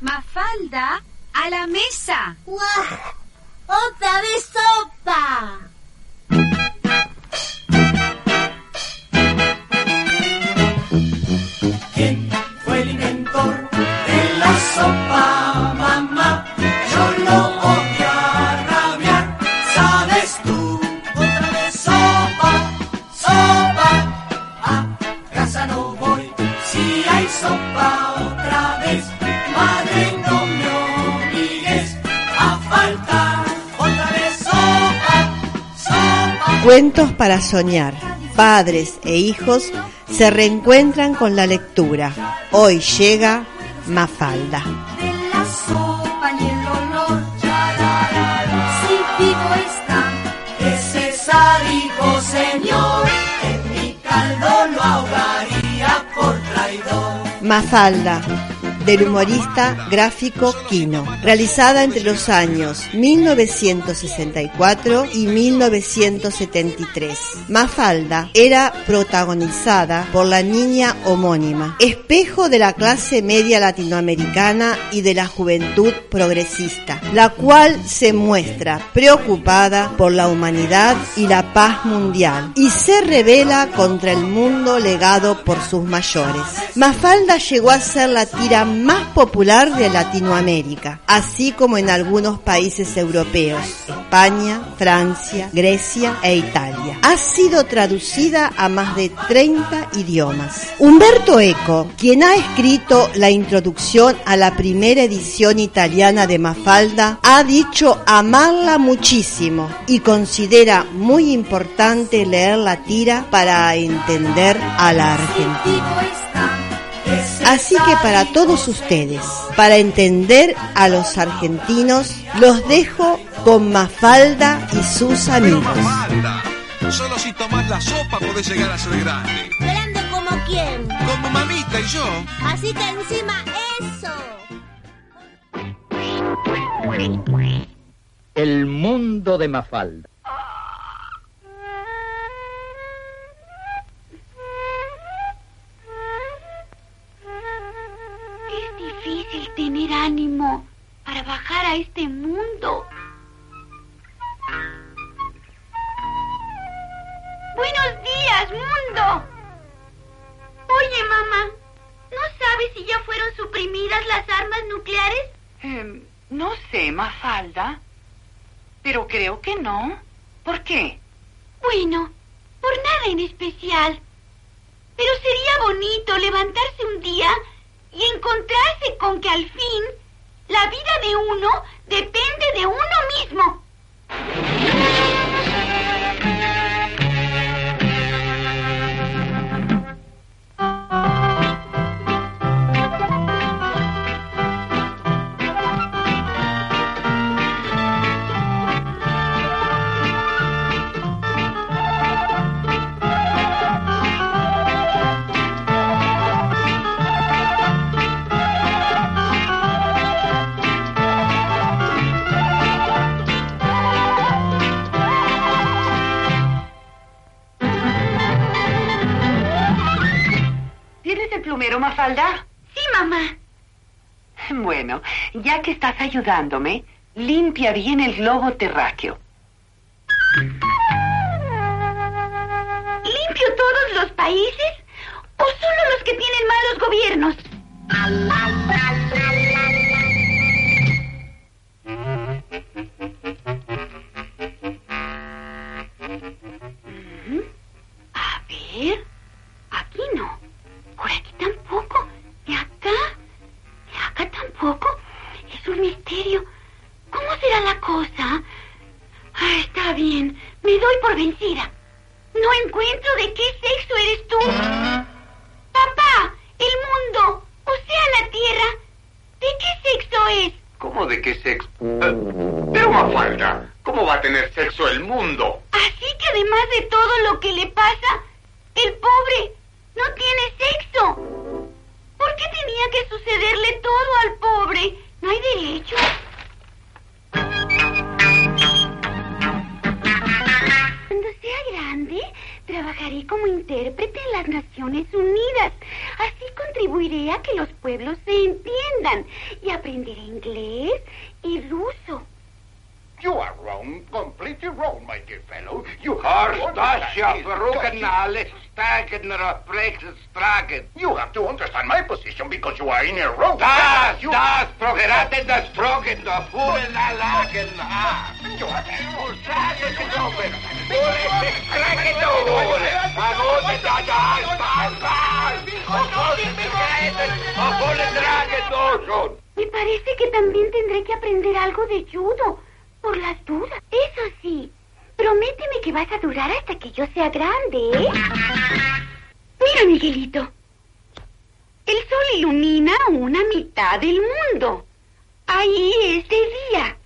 Mafalda, a la mesa. ¡Guau! ¡Otra vez sopa! ¿Quién fue el inventor de la sopa, mamá? Yo lo voy a rabiar, ¿sabes tú? Otra vez sopa, sopa, a casa no voy. Si hay sopa otra vez, Cuentos para soñar. Padres e hijos se reencuentran con la lectura. Hoy llega Mafalda. Mafalda, del humorista gráfico Quino, realizada entre los años 1964 y 1973. Mafalda era protagonizada por la niña homónima, espejo de la clase media latinoamericana y de la juventud progresista, la cual se muestra preocupada por la humanidad y la paz mundial y se revela contra el mundo legado por sus mayores. Mafalda llegó a ser la tira más popular de Latinoamérica, así como en algunos países europeos, España, Francia, Grecia e Italia. Ha sido traducida a más de 30 idiomas. Humberto Eco, quien ha escrito la introducción a la primera edición italiana de Mafalda, ha dicho amarla muchísimo y considera muy importante leer la tira para entender a la Argentina. Así que para todos ustedes, para entender a los argentinos, los dejo con Mafalda y sus amigos. Mafalda. Solo si tomás la sopa podés llegar a ser grande. ¿Grande como quién? Como mamita y yo. Así que encima eso. El mundo de Mafalda. Ánimo para bajar a este mundo. Buenos días, mundo. Oye, mamá, ¿no sabes si ya fueron suprimidas las armas nucleares? Em, no sé, Mafalda. Pero creo que no. ¿Por qué? Bueno, por nada en especial. Pero sería bonito levantarse un día y encontrarse con que al fin la vida de uno depende de uno mismo. ¿Tienes el plumero, Mafalda? Sí, mamá. Bueno, ya que estás ayudándome, limpia bien el globo terráqueo. ¿Limpio todos los países o solo los que tienen malos gobiernos? Misterio. ¿Cómo será la cosa? Ah, está bien. Me doy por vencida. No encuentro de qué sexo eres tú. Papá, el mundo, o sea, la tierra, de qué sexo. Eh, pero Mafalda, ¿cómo va a tener sexo el mundo? Así que además de todo lo que le pasa, el pobre no tiene sexo. ¿Por qué tenía que sucederle todo al entiendan y aprenderé inglés y ruso. You are wrong, completely wrong, my dear fellow. You have You have to understand my position because you are in a wrong. Das, das, progeraten das Trocken, da fuhren Lagen. You have Ursachen genommen. Ule, kraken da hole. Agote da da, bal, bal. Und so sind begreifen, obwohl es Me parece que también tendré que aprender algo de judo, por las dudas. Eso sí, prométeme que vas a durar hasta que yo sea grande, ¿eh? Mira, Miguelito. El sol ilumina una mitad del mundo. Ahí es de día.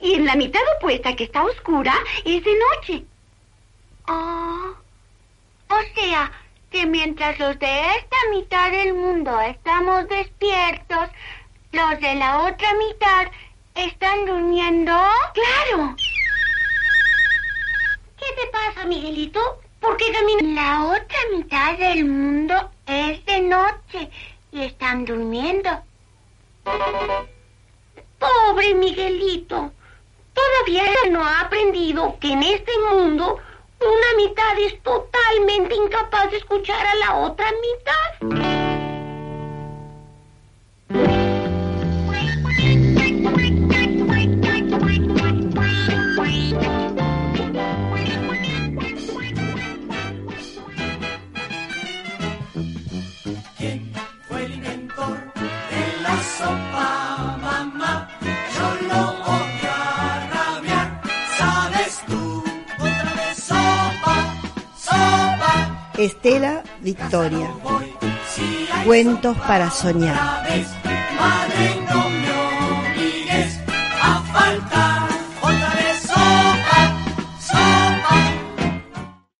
Y en la mitad opuesta que está oscura es de noche. Oh. O sea, que mientras los de esta mitad del mundo estamos despiertos, los de la otra mitad están durmiendo. Claro. ¿Qué te pasa, Miguelito? ¿Por qué caminas? La otra mitad del mundo es de noche y están durmiendo. Pobre Miguelito. Todavía no ha aprendido que en este mundo una mitad es totalmente incapaz de escuchar a la otra mitad. Estela Victoria. Cuentos para soñar.